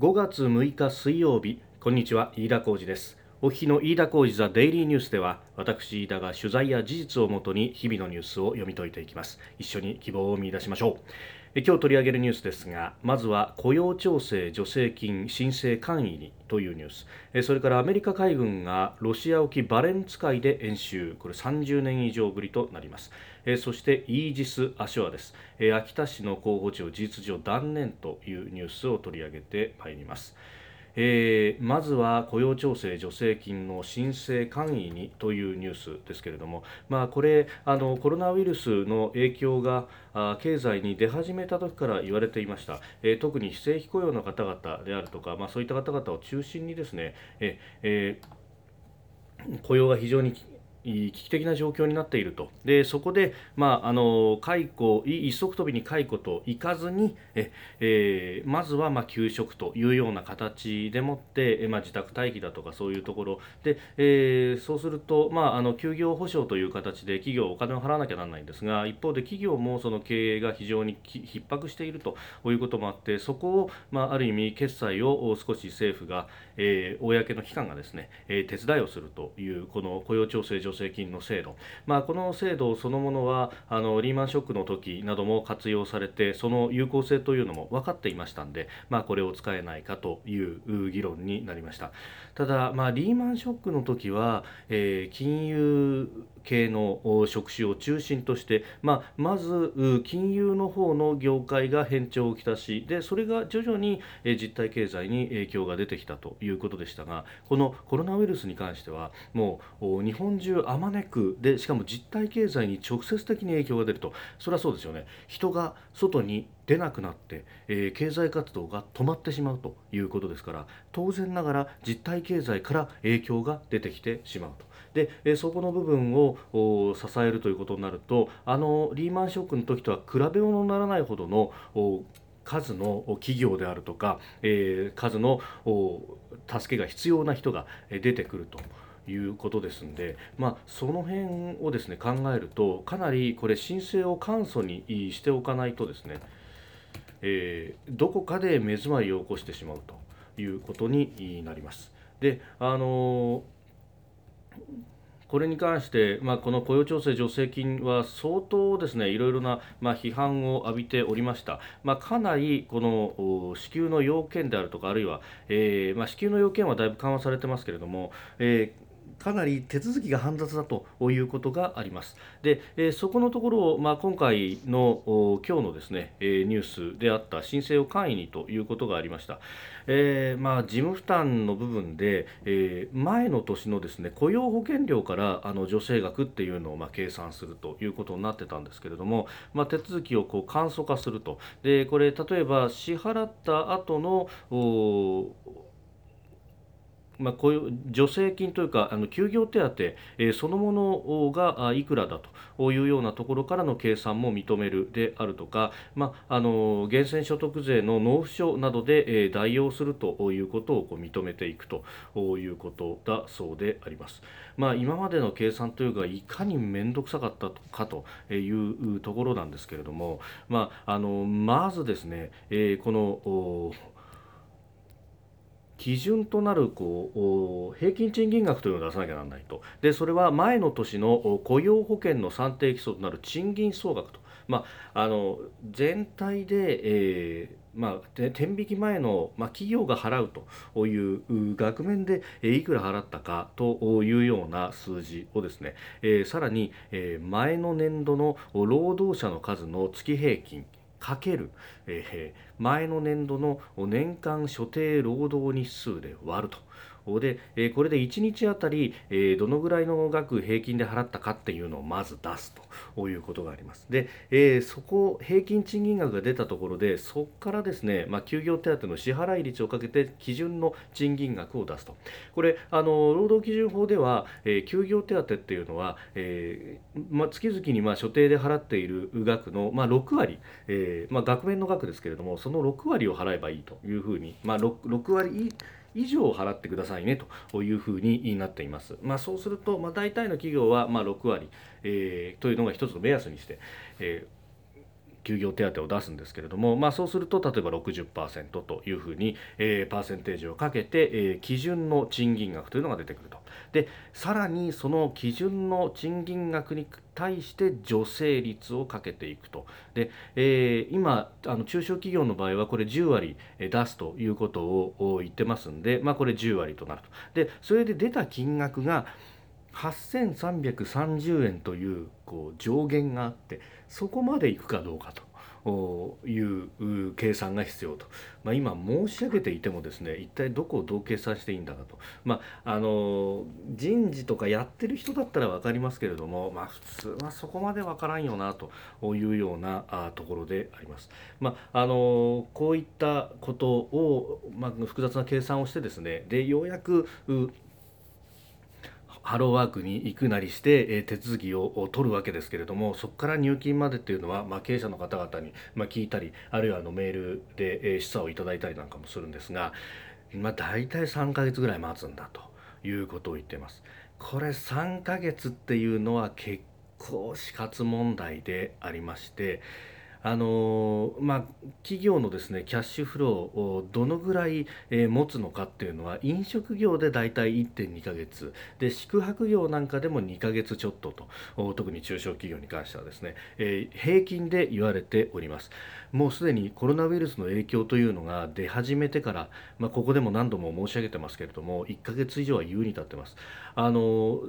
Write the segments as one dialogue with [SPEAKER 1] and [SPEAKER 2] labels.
[SPEAKER 1] 5月6日水曜日こんにちは飯田浩二です。お日の飯田浩二ザデイリーニュースでは私飯田が取材や事実をもとに日々のニュースを読み解いていきます。一緒に希望を見出しましょう。今日取り上げるニュースですがまずは雇用調整助成金申請簡易にというニュース。それからアメリカ海軍がロシア沖バレンツ海で演習。これ30年以上ぶりとなります。そしてイージス・アショアです。秋田市の候補地を事実上断念というニュースを取り上げてまいります。えー、まずは雇用調整助成金の申請簡易にというニュースですけれども、まあ、これあのコロナウイルスの影響があ経済に出始めた時から言われていました、えー、特に非正規雇用の方々であるとか、まあ、そういった方々を中心にですね、ええー、雇用が非常に危機的な状況になっていると。でそこで、まあ、あの解雇一足飛びに解雇といかずにえ、えー、まずはまあ休職というような形でもって、まあ、自宅待機だとかそういうところ。で、えー、そうすると、まあ、あの休業保障という形で企業お金を払わなきゃならないんですが一方で企業もその経営が非常に逼迫しているということもあってそこを、まあ、ある意味決済を少し政府が、えー、公の機関がですね、え、手伝いをするというこの雇用調整助成金の制度、まあ、この制度そのものはあのリーマンショックの時なども活用されてその有効性というのも分かっていましたんで、まあ、これを使えないかという議論になりました。ただ、まあ、リーマンショックの時は、えー、金融系の職種を中心として、まあ、まず金融の方の業界が変調をきたしでそれが徐々に実体経済に影響が出てきたということでしたがこのコロナウイルスに関してはもう日本中あまねくでしかも実体経済に直接的に影響が出るとそれはそうですよね人が外に出なくなって、えー、経済活動が止まってしまうということですから当然ながら実体経済から影響が出てきてしまうと。で、えそこの部分を支えるということになるとあのリーマンショックの時とは比べ物にならないほどの数の企業であるとか、え、数の助けが必要な人が出てくると。いうことですんで、まあ、その辺をですね考えるとかなりこれ申請を簡素にしておかないとですね、えー、どこかで目詰まりを起こしてしまうということになります。であのーこれに関して、まあ、この雇用調整助成金は相当ですねいろいろな、まあ、批判を浴びておりました、まあ、かなりこの支給の要件であるとかあるいは、えーまあ、支給の要件はだいぶ緩和されてますけれども、えーかなり手続きが煩雑だということがあります。で、えそこのところを、まあ、今回の今日のですね、えニュースであった申請を簡易にということがありました。えー、まあ、事務負担の部分で、えー、前の年のですね雇用保険料からあの助成額っていうのをまあ計算するということになってたんですけれども、まあ、手続きをこう簡素化するとでこれ例えば支払った後のまあ、こういう助成金というかあの休業手当、えー、そのものがいくらだというようなところからの計算も認めるであるとか、まあ、あの源泉所得税の納付書などで、えー、代用するということをこう認めていくということだそうであります。まあ、今までの計算というかいかに面倒くさかったかというところなんですけれども、まあ、あのまずですね、えー、この基準となるこう平均賃金額というのを出さなきゃならないと。でそれは前の年の雇用保険の算定基礎となる賃金総額と、まあ、あの全体で、えーまあ、天引き前の、まあ、企業が払うという額面でいくら払ったかというような数字をですね、えー、さらに、え、前の年度の労働者の数の月平均かける、えー、前の年度の年間所定労働日数で割ると。で、えこれで1日あたり、えどのぐらいの額平均で払ったかっていうのをまず出すということがあります。で、えそこ平均賃金額が出たところでそこからですね、まあ、休業手当の支払い率をかけて基準の賃金額を出すとこれあの労働基準法では、え休業手当っていうのは、えまあ、月々にまあ所定で払っている額の、まあ、6割、えまあ、額面の額ですけれどもその6割を払えばいいというふうに、まあ、6, 6割以上を払ってくださいねというふうになっています。まあ、そうすると、まあ、大体の企業はま6割、えー、というのが一つの目安にして、えー休業手当を出すんですけれども、まあ、そうすると例えば60%というふうに、えー、パーセンテージをかけて、えー、基準の賃金額というのが出てくると。でさらにその基準の賃金額に対して助成率をかけていくと。で、えー、今あの中小企業の場合はこれ10割出すということを言ってますんで、まあ、これ10割となると。でそれで出た金額が8330円というこう上限があってそこまでいくかどうかという計算が必要と、まあ、今申し上げていてもですね一体どこをどう計算していいんだかと、まあ、あの人事とかやってる人だったら分かりますけれども、まあ、普通はそこまで分からんよなというようなところであります。まあ、あのこういったことを、まあ、複雑な計算をしてですねでようやくハローワークに行くなりして、え手続きを取るわけですけれどもそこから入金までっていうのは、まあ、経営者の方々に、ま聞いたりあるいはあのメールで、え示唆をいただいたりなんかもするんですが、まあ、大体3ヶ月ぐらい待つんだということを言ってます。これ3ヶ月っていうのは結構死活問題でありましてあのまあ、企業のですねキャッシュフローをどのぐらい、えー、持つのかっていうのは飲食業でだいたい1.2ヶ月。で宿泊業なんかでも2ヶ月ちょっとと。特に中小企業に関してはですね、えー、平均で言われております。もうすでにコロナウイルスの影響というのが出始めてから、まあ、ここでも何度も申し上げてますけれども1ヶ月以上は優に立ってます。あの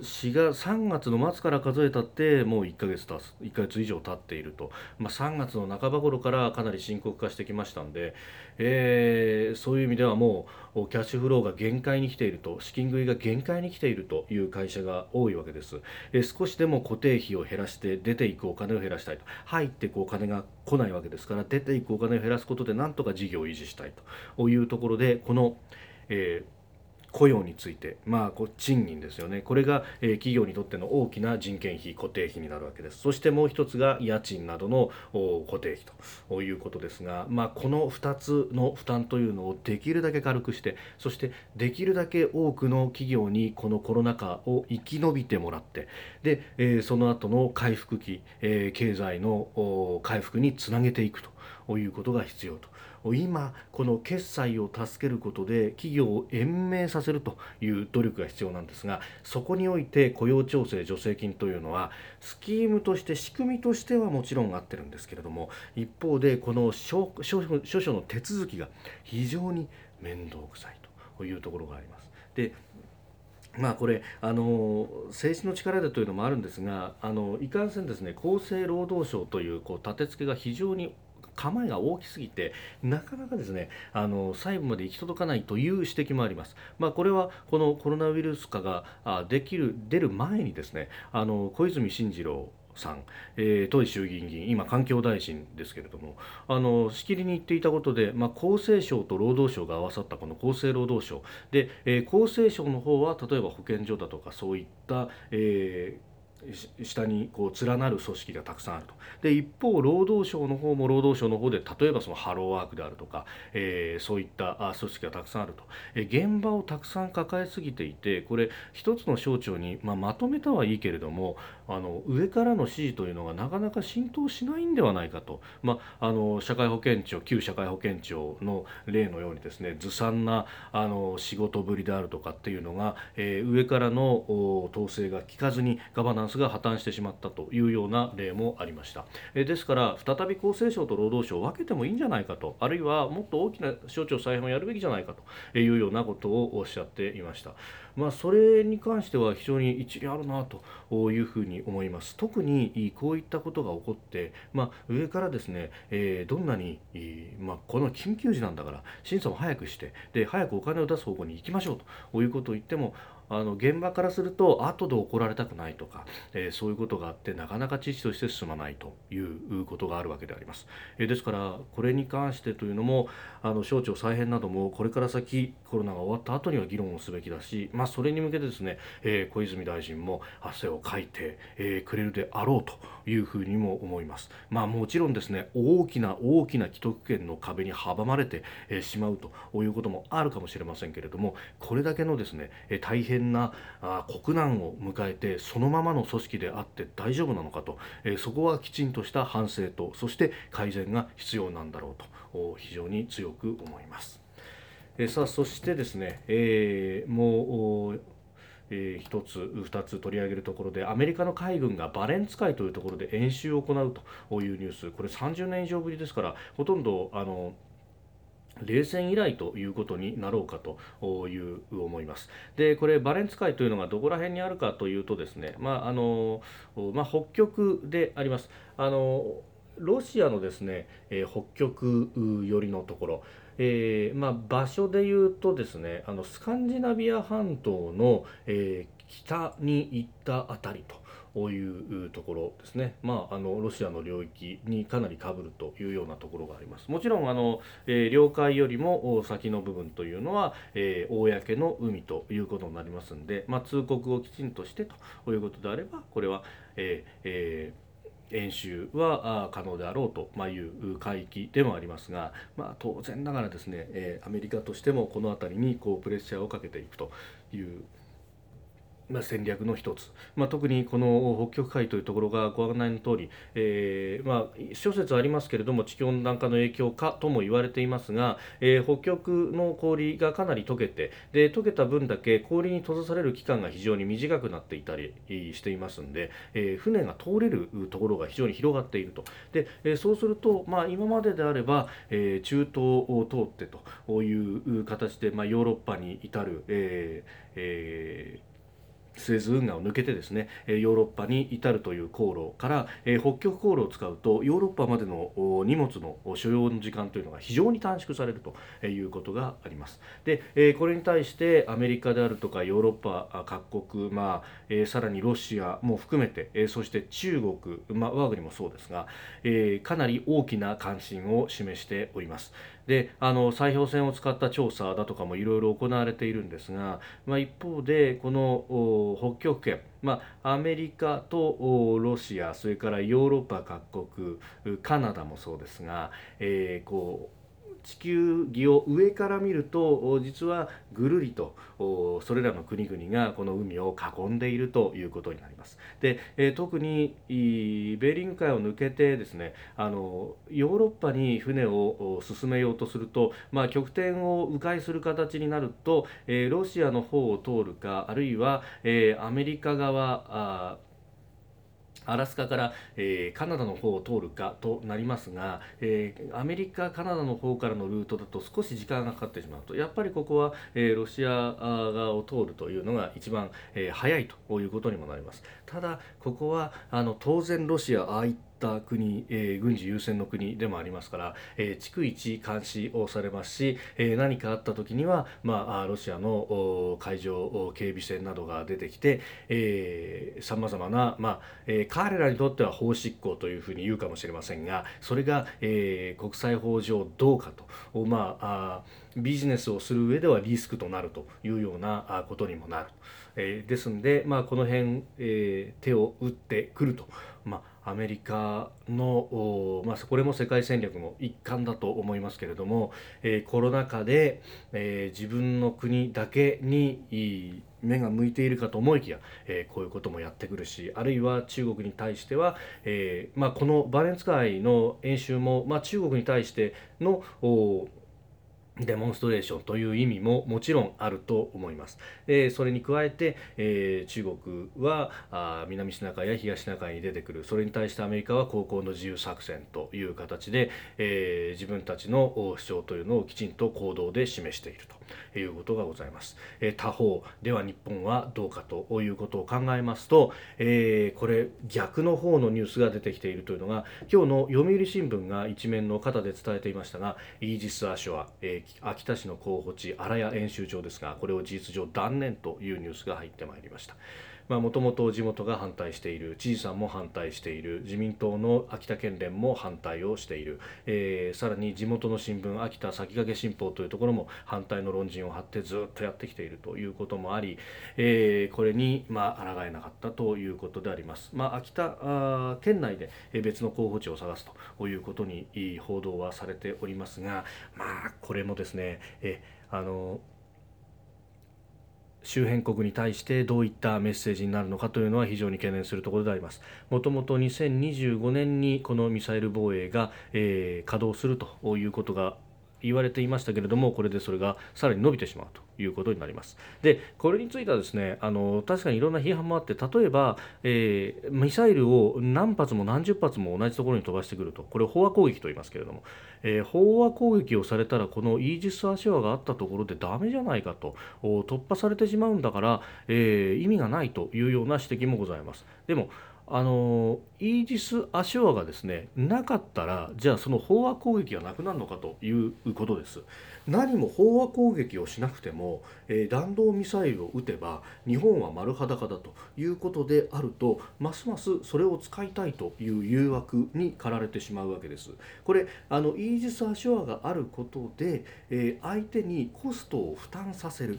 [SPEAKER 1] 4月3月の末から数えたってもう1ヶ月経つ1ヶ月以上経っていると、まあ、3月の半ば頃からかなり深刻化してきましたんで、えー、そういう意味ではもうキャッシュフローが限界に来ていると資金繰りが限界に来ているという会社が多いわけです、えー、少しでも固定費を減らして出ていくお金を減らしたいと。入っていくお金が来ないわけですから出ていくお金を減らすことでなんとか事業を維持したいというところでこの、えー雇用について、まあ、こ賃金ですよね。これが、え、企業にとっての大きな人件費固定費になるわけです。そしてもう一つが家賃などの固定費ということですが、まあ、この2つの負担というのをできるだけ軽くしてそしてできるだけ多くの企業にこのコロナ禍を生き延びてもらってで、え、その後の回復期、え、経済の回復につなげていくと。いうことが必要と。今この決済を助けることで企業を延命させるという努力が必要なんですがそこにおいて雇用調整助成金というのはスキームとして仕組みとしてはもちろん合ってるんですけれども一方でこの諸々の手続きが非常に面倒くさいというところがあります。でまあこれあの政治の力でというのもあるんですがあのいかんせんですね厚生労働省というこう立て付けが非常に構えが大きすぎてなかなかですねあの細部まで行き届かないという指摘もあります。まあ、これはこのコロナウイルス化ができる出る前にですねあの小泉進次郎さん、えー、当時衆議院議員今環境大臣ですけれどもあのしきりに言っていたことで、まあ、厚生省と労働省が合わさったこの厚生労働省で、えー、厚生省の方は例えば保健所だとかそういった、えー下にこう連なる組織がたくさんあると。で一方労働省の方も労働省の方で例えばそのハローワークであるとか、えー、そういった組織がたくさんあると、えー、現場をたくさん抱えすぎていてこれ一つの省庁に、まあ、まとめたはいいけれどもあの上からの指示というのがなかなか浸透しないんではないかと、まあ、あの社会保険庁旧社会保険庁の例のようにですねずさんなあの仕事ぶりであるとかっていうのが、えー、上からの統制が効かずにガバナンスが破綻してしまったというような例もありました、え、ですから再び厚生省と労働省を分けてもいいんじゃないかとあるいはもっと大きな省庁再編をやるべきじゃないかというようなことをおっしゃっていました。まあ、それに関しては非常に一理あるなというふうに思います特にこういったことが起こって、まあ、上からですね、えー、どんなに、まあ、この緊急時なんだから審査も早くしてで早くお金を出す方向に行きましょうということを言ってもあの現場からすると後で怒られたくないとか、えー、そういうことがあってなかなか知事として進まないということがあるわけであります、えー、ですからこれに関してというのもあの省庁再編などもこれから先コロナが終わった後には議論をすべきだし、まあ、それに向けてですね、えー、小泉大臣も汗をかいて、えくれるであろうというふうにも思います。まあ、もちろんですね大きな大きな既得権の壁に阻まれてしまうということもあるかもしれませんけれどもこれだけのですね大変変なあ国難を迎えてそのままの組織であって大丈夫なのかと、えー、そこはきちんとした反省とそして改善が必要なんだろうと。非常に強く思います。えー、さあそしてですね、えー、もうえー、1つ2つ取り上げるところでアメリカの海軍がバレンツ海というところで演習を行うというニュース。これ30年以上ぶりですからほとんどあの冷戦以来ということになろうかという思います。でこれバレンツ海というのがどこら辺にあるかというとですね、まああのまあ、北極であります。あのロシアのですね、えー、北極寄りのところ、えーまあ、場所でいうとですねあのスカンジナビア半島の、えー、北に行ったあたりと。ういうところですね、まあ、あのロシアの領域にかなりかぶるというようなところがあります。もちろんあの、えー、領海よりも先の部分というのは、えー、公の海ということになりますんで、まあ、通告をきちんとしてということであればこれは、えーえー演習は可能であろうという海域でもありますが、まあ、当然ながらですね、えアメリカとしてもこの辺りにこうプレッシャーをかけていくというまあ、戦略の一つ、まあ、特にこの北極海というところがご案内の通り、えー、まあ諸説ありますけれども地球温暖化の影響かとも言われていますが、えー、北極の氷がかなり溶けてで溶けた分だけ氷に閉ざされる期間が非常に短くなっていたりしていますので、えー、船が通れるところが非常に広がっていると。で、え、そうすると、まあ、今までであれば、え、中東を通ってという形で、ま、ヨーロッパに至る、えーえースエズ運河を抜けてですねヨーロッパに至るという航路から北極航路を使うとヨーロッパまでの荷物の所要の時間というのが非常に短縮されるということがあります。でこれに対してアメリカであるとかヨーロッパ各国、まあ、さらにロシアも含めてそして中国、まあ、我が国もそうですがかなり大きな関心を示しております。であの砕氷船を使った調査だとかもいろいろ行われているんですが、まあ、一方でこの北極圏まあ、アメリカとロシアそれからヨーロッパ各国カナダもそうですが、えー、こう地球儀を上から見ると実はぐるりとそれらの国々がこの海を囲んでいるということになります。で、え特にベーリング海を抜けてですねあのヨーロッパに船を進めようとすると、まあ、極点を迂回する形になると、えロシアの方を通るかあるいは、えアメリカ側アラスカから、えー、カナダの方を通るかとなりますが、えー、アメリカ、カナダの方からのルートだと少し時間がかかってしまうとやっぱりここは、えー、ロシア側を通るというのが一番、えー、早いということにもなります。ただここはあの当然ロシアああいったった国、えー、軍事優先の国でもありますから、えー、逐一監視をされますし、えー、何かあった時には、まあ、ロシアの海上警備船などが出てきてさまざまな、まあえー、彼らにとっては法執行というふうに言うかもしれませんがそれが、えー、国際法上どうかと、まあ、あビジネスをする上ではリスクとなるというようなことにもなる。えー、ですんで、まあ、この辺、えー、手を打ってくると。まあ、アメリカの、まあ、これも世界戦略の一環だと思いますけれども、えー、コロナ禍で、えー、自分の国だけに目が向いているかと思いきや、えー、こういうこともやってくるしあるいは中国に対しては、えーまあ、このバレンツ海の演習も、まあ、中国に対してのデモンストレーションという意味ももちろんあると思います。えそれに加えて、えー、中国はあ南シナ海や東シナ海に出てくるそれに対してアメリカは高校の自由作戦という形で、えー、自分たちの主張というのをきちんと行動で示しているということがございます。え、他方では日本はどうかということを考えますと、えこれ逆の方のニュースが出てきているというのが今日の読売新聞が一面の肩で伝えていましたがイージス・アショア、えー秋田市の候補地荒谷演習場ですがこれを事実上断念というニュースが入ってまいりました。もともと地元が反対している知事さんも反対している自民党の秋田県連も反対をしている、えー、さらに地元の新聞秋田先駆け新報というところも反対の論陣を張ってずっとやってきているということもあり、えー、これにまあ抗えなかったということであります。まあ、秋田県内で別の候補地を探すということに報道はされておりますが、まあ、これもですねえあの周辺国に対してどういったメッセージになるのかというのは非常に懸念するところであります。もともと2025年にこのミサイル防衛が、えー、稼働するということが言われていましたけれどもこれでそれがさらに伸びてしまうということになります。でこれについてはですねあの確かにいろんな批判もあって例えば、えー、ミサイルを何発も何十発も同じところに飛ばしてくると。これ飽和攻撃と言いますけれども、えー、飽和攻撃をされたらこのイージス・アショアがあったところでダメじゃないかと。突破されてしまうんだから、えー、意味がないというような指摘もございます。でもあのイージス・アショアがですねなかったらじゃあその飽和攻撃がなくなるのかということです。何も飽和攻撃をしなくても、え、弾道ミサイルを撃てば日本は丸裸だということであるとますますそれを使いたいという誘惑に駆られてしまうわけです。これあのイージス・アショアがあることで、え、相手にコストを負担させる。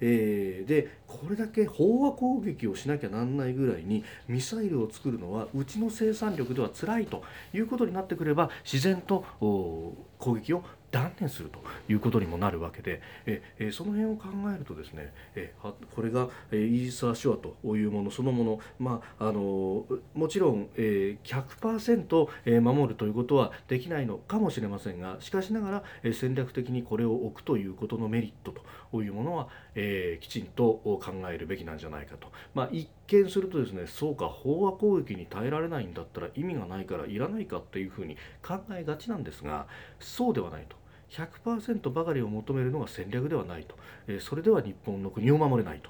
[SPEAKER 1] えー、でこれだけ飽和攻撃をしなきゃなんないぐらいにミサイルを作るのはうちの生産力では辛いということになってくれば自然と攻撃を断念するということにもなるわけでええその辺を考えるとですねえこれがイージス・アショアというものそのもの、まあ、あのもちろん、え100%守るということはできないのかもしれませんがしかしながら戦略的にこれを置くということのメリットというものは、えきちんと考えるべきなんじゃないかと、まあ、一見するとですねそうか飽和攻撃に耐えられないんだったら意味がないからいらないかっていうふうに考えがちなんですがそうではないと。100%ばかりを求めるのが戦略ではないと、えそれでは日本の国を守れない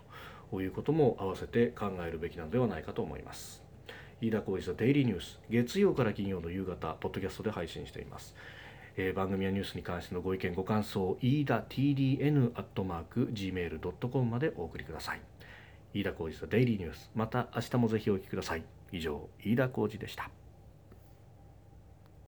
[SPEAKER 1] ということも合わせて考えるべきなのではないかと思います。飯田浩司のデイリーニュース月曜から金曜の夕方ポッドキャストで配信しています。えー、番組やニュースに関してのご意見ご感想飯田 TDN アットマーク gmail.com までお送りください。飯田浩司のデイリーニュースまた明日もぜひお聞きください。以上飯田浩司でした。